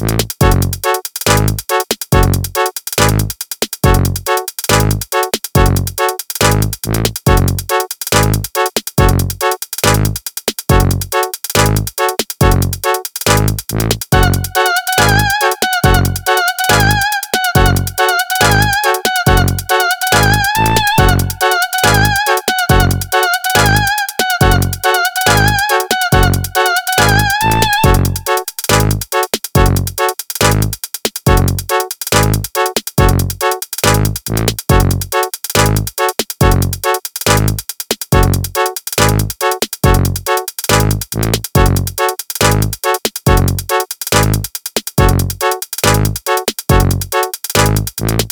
you Mm-hmm.